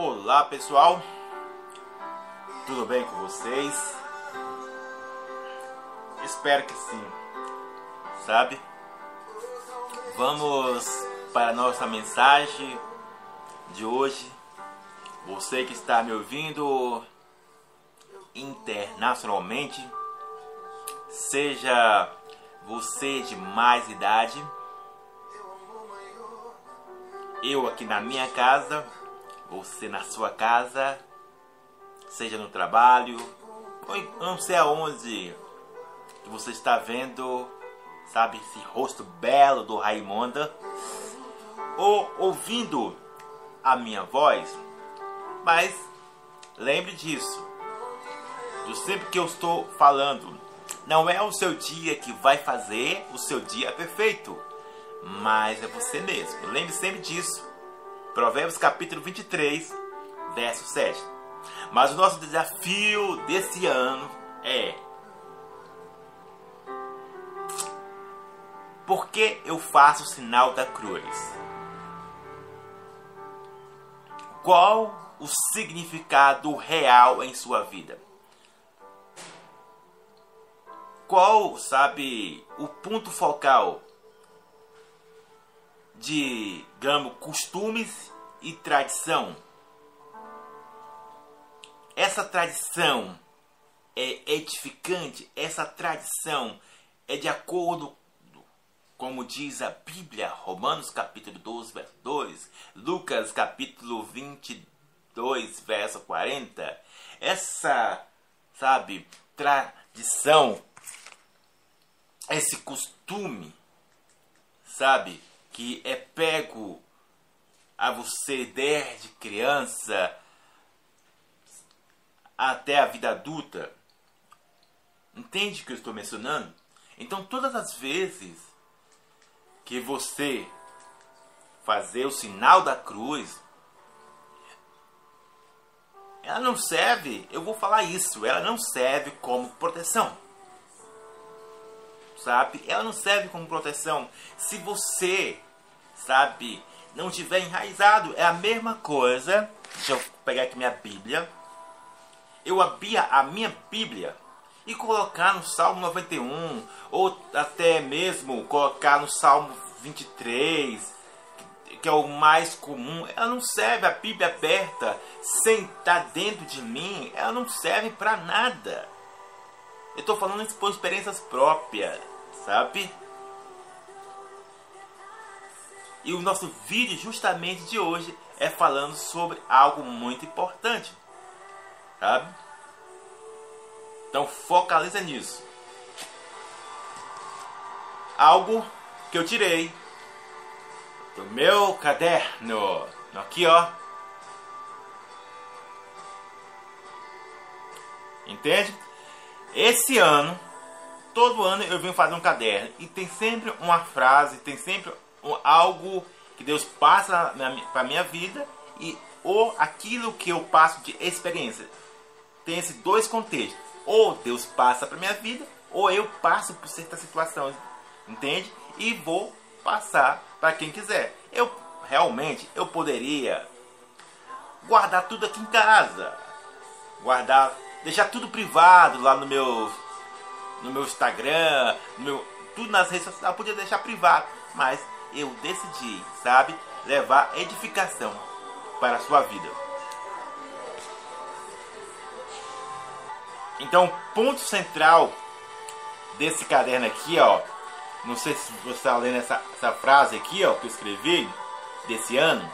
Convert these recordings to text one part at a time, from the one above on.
Olá pessoal, tudo bem com vocês? Espero que sim, sabe? Vamos para a nossa mensagem de hoje. Você que está me ouvindo internacionalmente, seja você de mais idade, eu aqui na minha casa você na sua casa, seja no trabalho, ou não sei aonde que você está vendo, sabe, esse rosto belo do Raimonda, ou ouvindo a minha voz, mas lembre disso, do sempre que eu estou falando, não é o seu dia que vai fazer o seu dia perfeito, mas é você mesmo. Lembre sempre disso. Provérbios capítulo 23, verso 7. Mas o nosso desafio desse ano é: Por que eu faço o sinal da cruz? Qual o significado real em sua vida? Qual, sabe, o ponto focal de, digamos, costumes e tradição. Essa tradição é edificante, essa tradição é de acordo como diz a Bíblia, Romanos capítulo 12, verso 2, Lucas capítulo 22, verso 40. Essa, sabe, tradição, esse costume, sabe, que é pego a você desde criança até a vida adulta. Entende o que eu estou mencionando? Então, todas as vezes que você fazer o sinal da cruz, ela não serve, eu vou falar isso, ela não serve como proteção. Sabe? Ela não serve como proteção. Se você sabe, não tiver enraizado, é a mesma coisa. Deixa eu pegar aqui minha Bíblia. Eu abria a minha Bíblia e colocar no Salmo 91, ou até mesmo colocar no Salmo 23, que é o mais comum. Ela não serve a Bíblia aberta sem estar dentro de mim, ela não serve para nada. Eu estou falando isso por experiências próprias, sabe? E o nosso vídeo justamente de hoje é falando sobre algo muito importante. Sabe? Então focaliza nisso. Algo que eu tirei do meu caderno. Aqui, ó. Entende? Esse ano, todo ano eu venho fazer um caderno e tem sempre uma frase, tem sempre algo que Deus passa para minha vida e ou aquilo que eu passo de experiência. Tem esses dois contextos. Ou Deus passa para minha vida, ou eu passo por certas situações, entende? E vou passar para quem quiser. Eu realmente eu poderia guardar tudo aqui em casa, guardar, deixar tudo privado lá no meu no meu Instagram, no meu tudo nas redes sociais, eu podia deixar privado, mas eu decidi, sabe, levar edificação para a sua vida. Então, ponto central desse caderno aqui, ó, não sei se você está lendo essa, essa frase aqui, ó, que eu escrevi desse ano.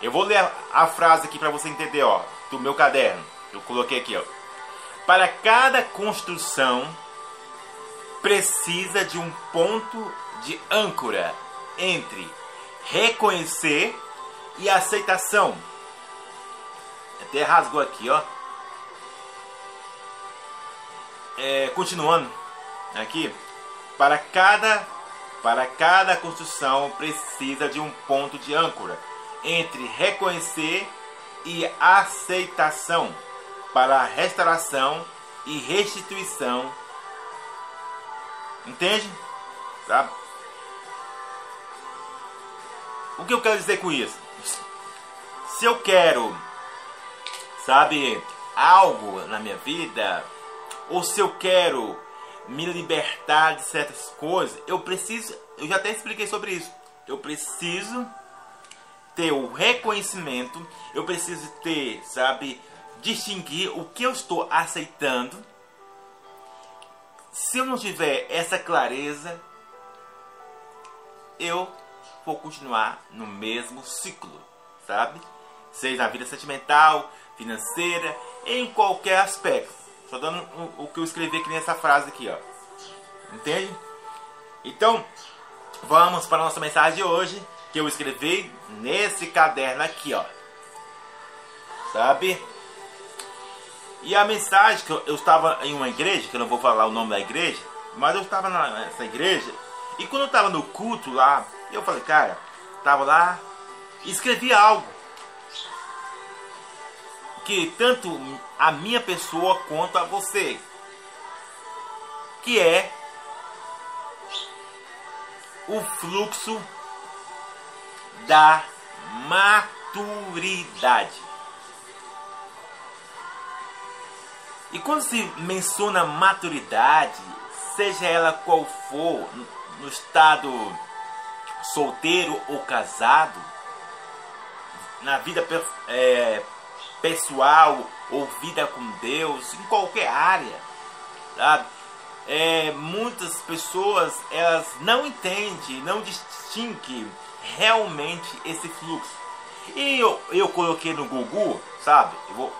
Eu vou ler a frase aqui para você entender, ó, do meu caderno. Eu coloquei aqui, ó. Para cada construção precisa de um ponto de âncora entre reconhecer e aceitação. Até rasgou aqui, ó. É, continuando aqui, para cada para cada construção precisa de um ponto de âncora entre reconhecer e aceitação para restauração e restituição. Entende? Sabe? O que eu quero dizer com isso? Se eu quero sabe, algo na minha vida, ou se eu quero me libertar de certas coisas, eu preciso, eu já até expliquei sobre isso. Eu preciso ter o reconhecimento, eu preciso ter, sabe, distinguir o que eu estou aceitando. Se eu não tiver essa clareza, eu vou continuar no mesmo ciclo, sabe? Seja na vida sentimental, financeira, em qualquer aspecto. Só dando o, o que eu escrevi aqui nessa frase aqui, ó. Entende? Então, vamos para a nossa mensagem de hoje, que eu escrevi nesse caderno aqui, ó. Sabe? E a mensagem que eu, eu estava em uma igreja, que eu não vou falar o nome da igreja, mas eu estava nessa igreja, e quando eu estava no culto lá, eu falei, cara, estava lá, escrevi algo que tanto a minha pessoa quanto a você, que é o fluxo da maturidade. E quando se menciona maturidade, seja ela qual for, no estado solteiro ou casado, na vida é, pessoal ou vida com Deus, em qualquer área, sabe? É, muitas pessoas elas não entendem, não distinguem realmente esse fluxo. E eu, eu coloquei no Google, sabe? Eu vou,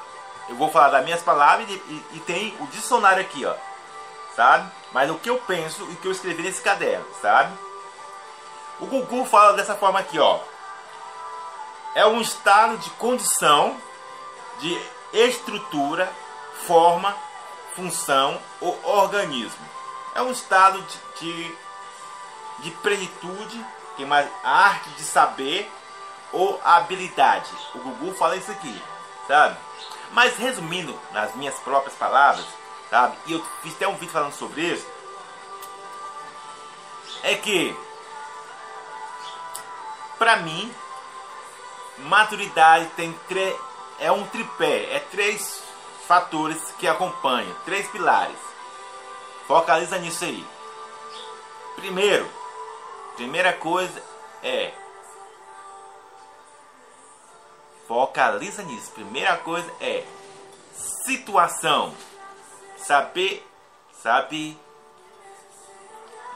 eu vou falar das minhas palavras e, e, e tem o dicionário aqui, ó, sabe? Mas o que eu penso e o que eu escrevi nesse caderno, sabe? O Google fala dessa forma aqui, ó. É um estado de condição de estrutura, forma, função ou organismo. É um estado de, de, de plenitude, que mais arte de saber ou habilidade. O Gugu fala isso aqui, sabe? Mas resumindo nas minhas próprias palavras, sabe? E eu fiz até um vídeo falando sobre isso. É que para mim maturidade tem é um tripé, é três fatores que acompanham, três pilares. Focaliza nisso aí. Primeiro, primeira coisa é focaliza nisso. Primeira coisa é situação. Saber, sabe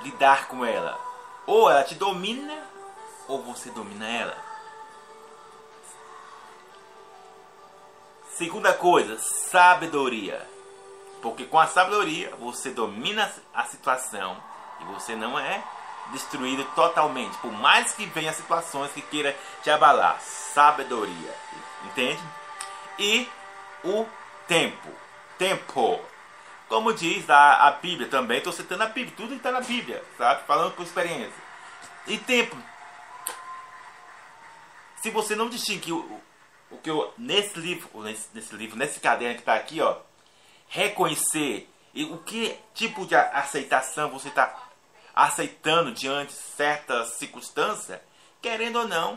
lidar com ela. Ou ela te domina ou você domina ela. Segunda coisa, sabedoria. Porque com a sabedoria você domina a situação e você não é destruído totalmente. Por mais que venha situações que queira te abalar. Sabedoria. Entende? E o tempo. Tempo. Como diz a, a Bíblia também, estou citando a Bíblia, tudo está na Bíblia, sabe? Falando por experiência. E tempo. Se você não distinguir o, o que eu nesse livro, nesse, nesse livro, nesse caderno que está aqui, ó, reconhecer e o que tipo de aceitação você está aceitando diante de certas circunstâncias, querendo ou não,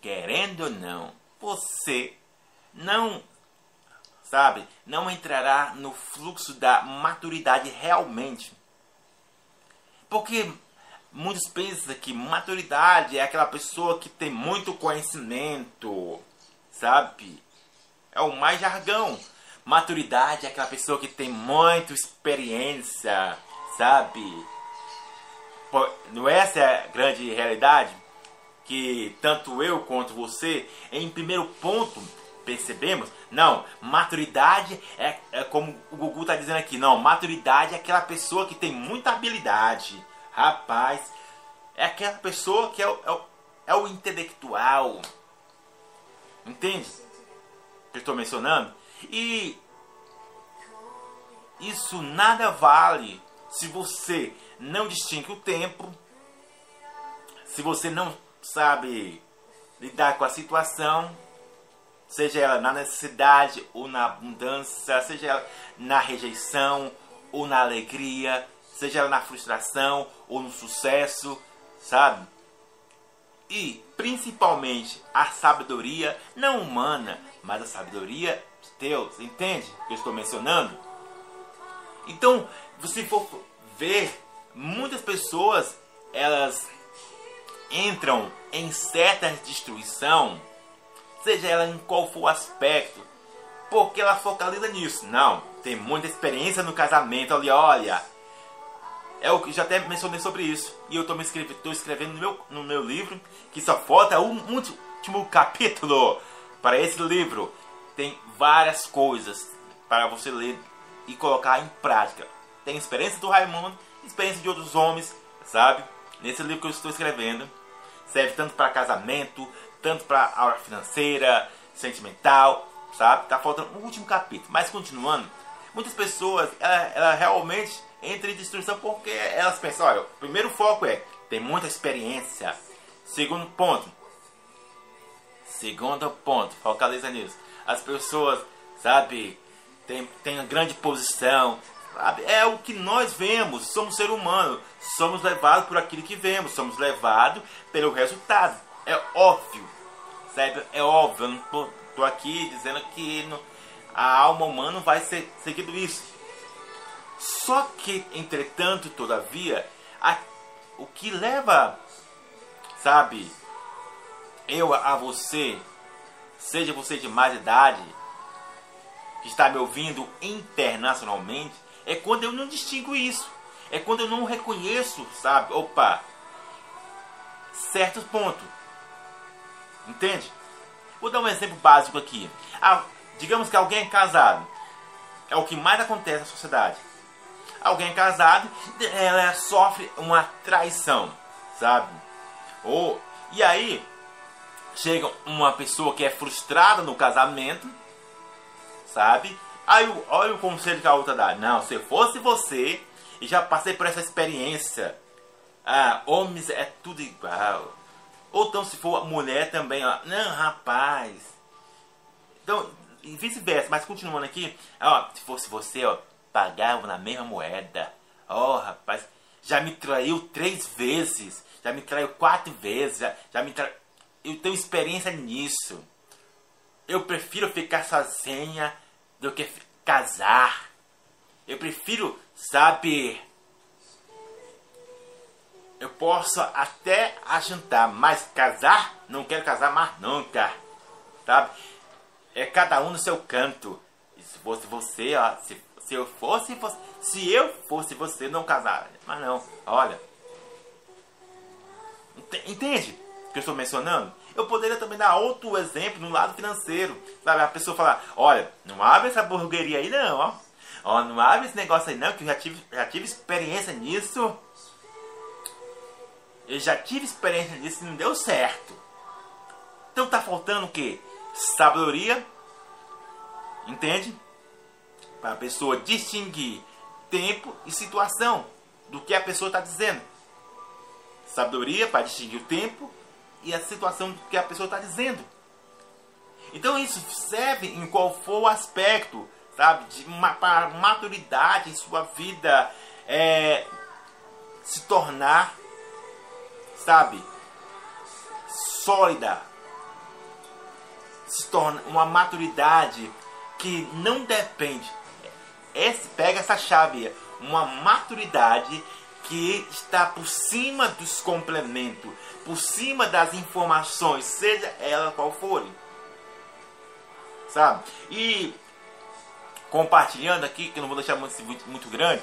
querendo ou não, você não sabe, não entrará no fluxo da maturidade realmente. Porque Muitos pensam que maturidade é aquela pessoa que tem muito conhecimento, sabe? É o mais jargão. Maturidade é aquela pessoa que tem muita experiência, sabe? Não é essa a grande realidade? Que tanto eu quanto você, em primeiro ponto, percebemos? Não, maturidade é, é como o Gugu está dizendo aqui. Não, maturidade é aquela pessoa que tem muita habilidade Rapaz, é aquela pessoa que é o, é o, é o intelectual. Entende? Que eu estou mencionando? E isso nada vale se você não distingue o tempo, se você não sabe lidar com a situação, seja ela na necessidade ou na abundância, seja ela na rejeição ou na alegria, seja ela na frustração ou no sucesso, sabe? e principalmente a sabedoria não humana, mas a sabedoria de Deus. Entende que eu estou mencionando? Então, se for ver, muitas pessoas elas entram em certa destruição, seja ela em qual for o aspecto, porque ela focaliza nisso. Não, tem muita experiência no casamento ali, olha. É o que já até mencionei sobre isso. E eu estou escrevendo, escrevendo no meu, no meu livro que só falta um último capítulo para esse livro. Tem várias coisas para você ler e colocar em prática. Tem experiência do Raimundo, experiência de outros homens, sabe? Nesse livro que eu estou escrevendo. Serve tanto para casamento, tanto para aula financeira, sentimental, sabe? Tá faltando um último capítulo. Mas continuando, muitas pessoas, ela, ela realmente entra em destruição porque elas pensam, olha, o primeiro foco é tem muita experiência. Segundo ponto, segundo ponto, focaliza nisso. As pessoas, sabe, tem, tem uma grande posição, sabe? É o que nós vemos, somos ser humano, somos levados por aquilo que vemos, somos levados pelo resultado. É óbvio, sabe? É óbvio, eu não tô, tô aqui dizendo que no, a alma humana vai ser seguido isso. Só que, entretanto, todavia, a, o que leva, sabe, eu a você, seja você de mais idade, que está me ouvindo internacionalmente, é quando eu não distingo isso. É quando eu não reconheço, sabe? Opa, certos pontos. Entende? Vou dar um exemplo básico aqui. Ah, digamos que alguém é casado. É o que mais acontece na sociedade. Alguém casado, ela sofre uma traição, sabe? Ou e aí chega uma pessoa que é frustrada no casamento, sabe? Aí olha o conselho que a outra dá. Não, se fosse você, e já passei por essa experiência. Ah, homens é tudo igual. Ou então se for mulher também, ó. Não, rapaz. Então, e vice-versa, mas continuando aqui, ó, se fosse você, ó, pagava na mesma moeda. Oh, rapaz, já me traiu três vezes, já me traiu quatro vezes, já, já me traiu. Eu tenho experiência nisso. Eu prefiro ficar sozinha do que casar. Eu prefiro, sabe? Eu posso até ajuntar, mas casar, não quero casar mais nunca. Sabe? É cada um no seu canto. Se fosse você, ó, se, se eu fosse, fosse, se eu fosse você, não casar. Mas não, olha. Entende o que eu estou mencionando? Eu poderia também dar outro exemplo no lado financeiro. Sabe? A pessoa falar, olha, não abre essa burgueria aí não, ó. Ó, não abre esse negócio aí não, que eu já tive, já tive experiência nisso. Eu já tive experiência nisso e não deu certo. Então tá faltando o quê? Sabedoria. Entende? Para a pessoa distinguir tempo e situação do que a pessoa está dizendo. Sabedoria para distinguir o tempo e a situação que a pessoa está dizendo. Então isso serve em qual for o aspecto, sabe, de uma, para maturidade em sua vida é, se tornar, sabe, sólida, se torna uma maturidade que não depende. Esse pega essa chave, uma maturidade que está por cima dos complementos, por cima das informações, seja ela qual forem. Sabe? E compartilhando aqui, que eu não vou deixar muito, muito, muito grande,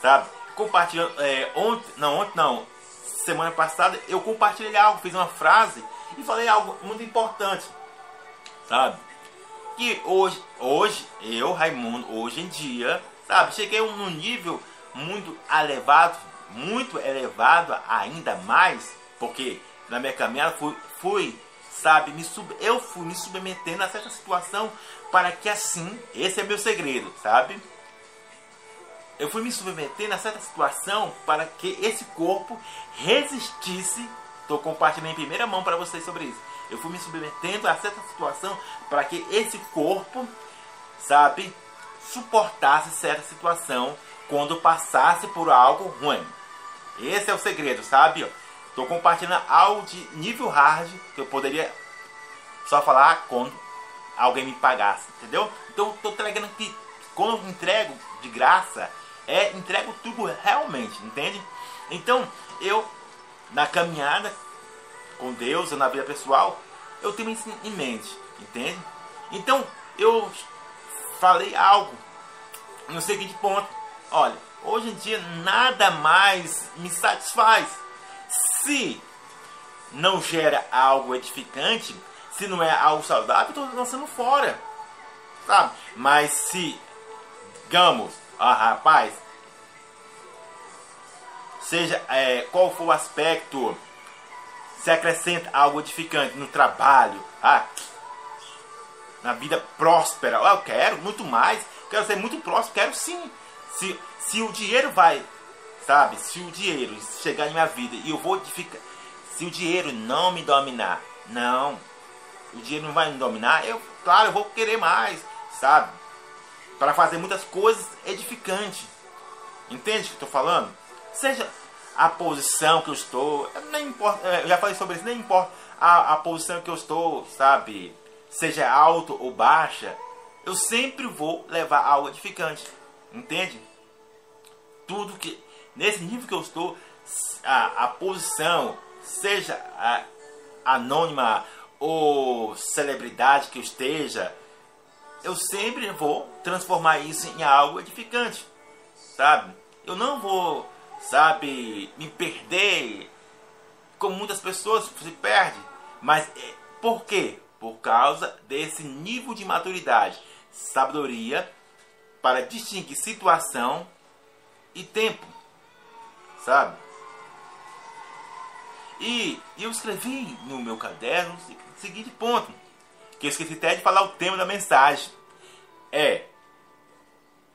sabe? Compartilhando, é, ontem, não, ontem não, semana passada, eu compartilhei algo, fiz uma frase e falei algo muito importante, sabe? Que hoje, hoje, eu, Raimundo, hoje em dia, sabe, cheguei num nível muito elevado, muito elevado ainda mais, porque na minha caminhada fui, fui sabe, me sub, eu fui me submetendo a certa situação para que assim, esse é meu segredo, sabe? Eu fui me submetendo a certa situação para que esse corpo resistisse. Estou compartilhando em primeira mão para vocês sobre isso. Eu fui me submetendo a certa situação para que esse corpo, sabe, suportasse certa situação quando passasse por algo ruim. Esse é o segredo, sabe? Estou compartilhando algo de nível hard que eu poderia só falar quando alguém me pagasse, entendeu? Então estou entregando que quando eu entrego de graça, é entrego tudo realmente, entende? Então eu na caminhada com Deus, na vida pessoal, eu tenho isso em mente, entende? Então eu falei algo no seguinte ponto: olha, hoje em dia nada mais me satisfaz se não gera algo edificante, se não é algo saudável, estou lançando fora. Sabe? Mas se, digamos, ah, rapaz, seja é, qual for o aspecto, se acrescenta algo edificante no trabalho, ah, na vida próspera, ah, eu quero muito mais, quero ser muito próspero, quero sim. Se, se o dinheiro vai Sabe? Se o dinheiro chegar em minha vida e eu vou ficar. Se o dinheiro não me dominar, não. O dinheiro não vai me dominar, eu, claro, eu vou querer mais, sabe? Para fazer muitas coisas edificantes. Entende o que eu estou falando? Seja a posição que eu estou, nem importa, é, eu já falei sobre isso, nem importa a, a posição que eu estou, sabe? Seja alto ou baixa, eu sempre vou levar algo edificante. Entende? Tudo que nesse nível que eu estou, a, a posição, seja a, anônima ou celebridade que eu esteja, eu sempre vou transformar isso em algo edificante, sabe? Eu não vou, sabe, me perder como muitas pessoas se perdem, mas é, por quê? Por causa desse nível de maturidade, sabedoria para distinguir situação e tempo sabe? E eu escrevi no meu caderno o seguinte ponto, que eu esqueci até de falar o tema da mensagem. É,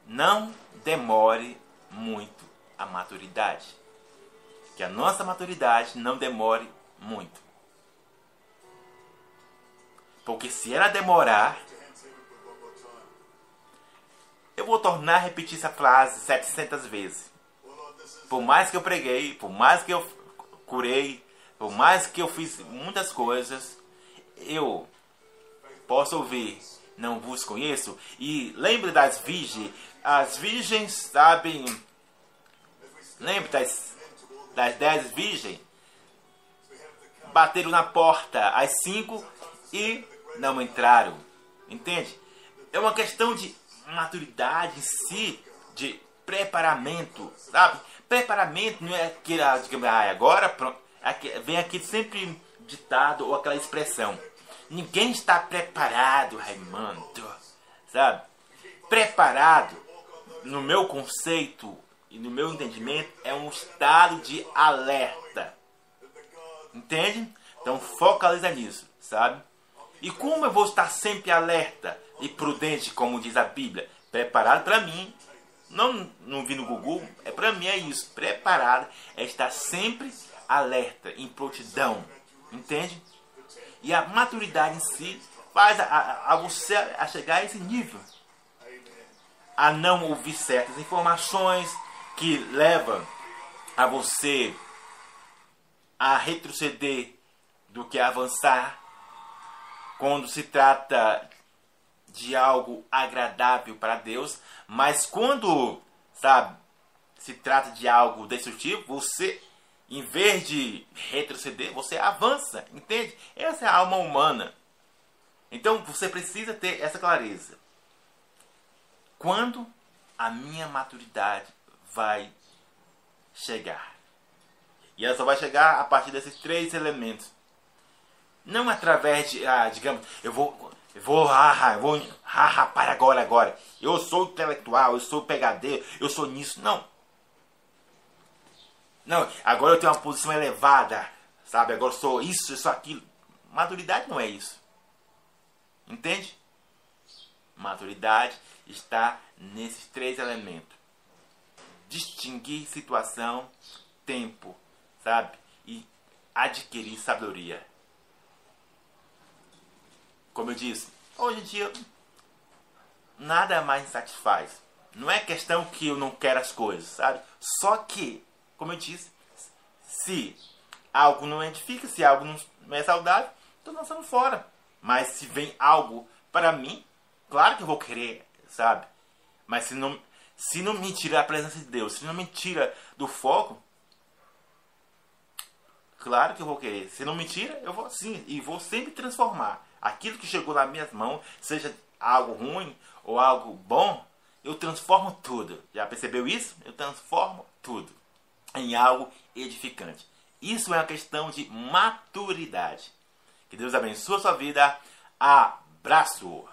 não demore muito a maturidade. Que a nossa maturidade não demore muito. Porque se ela demorar, eu vou tornar a repetir essa frase 700 vezes por mais que eu preguei, por mais que eu curei, por mais que eu fiz muitas coisas, eu posso ouvir, não vos conheço. E lembre das virgens, as virgens sabem, lembre das, das dez virgens, bateram na porta às cinco e não entraram. Entende? É uma questão de maturidade em si, de preparamento, sabe? Preparamento não é aquele, ah, digamos, ah, agora pronto. Aqui, vem aqui sempre ditado ou aquela expressão. Ninguém está preparado, Raimundo. Sabe? Preparado, no meu conceito e no meu entendimento, é um estado de alerta. Entende? Então focaliza nisso, sabe? E como eu vou estar sempre alerta e prudente, como diz a Bíblia? Preparado para mim não, não vi no Google, é para mim é isso. Preparado é estar sempre alerta, em prontidão. Entende? E a maturidade em si faz a, a, você a chegar a esse nível. A não ouvir certas informações que levam a você a retroceder do que avançar quando se trata de algo agradável para Deus, mas quando, sabe, se trata de algo destrutivo, você, em vez de retroceder, você avança, entende? Essa é a alma humana. Então você precisa ter essa clareza. Quando a minha maturidade vai chegar? E ela só vai chegar a partir desses três elementos. Não através de, ah, digamos, eu vou eu vou, haha, eu vou, haha, para agora, agora. Eu sou intelectual, eu sou pegadeiro, eu sou nisso. Não. Não, agora eu tenho uma posição elevada, sabe? Agora eu sou isso, eu sou aquilo. Maturidade não é isso. Entende? Maturidade está nesses três elementos: distinguir situação, tempo, sabe? E adquirir sabedoria como eu disse, hoje em dia nada mais satisfaz. Não é questão que eu não quero as coisas, sabe? Só que, como eu disse, se algo não edifica, se algo não é saudável, estou lançando fora. Mas se vem algo para mim, claro que eu vou querer, sabe? Mas se não, se não me tira a presença de Deus, se não me tira do foco, claro que eu vou querer. Se não me tira, eu vou sim. E vou sempre transformar aquilo que chegou nas minhas mãos, seja algo ruim ou algo bom, eu transformo tudo. Já percebeu isso? Eu transformo tudo em algo edificante. Isso é uma questão de maturidade. Que Deus abençoe a sua vida. Abraço!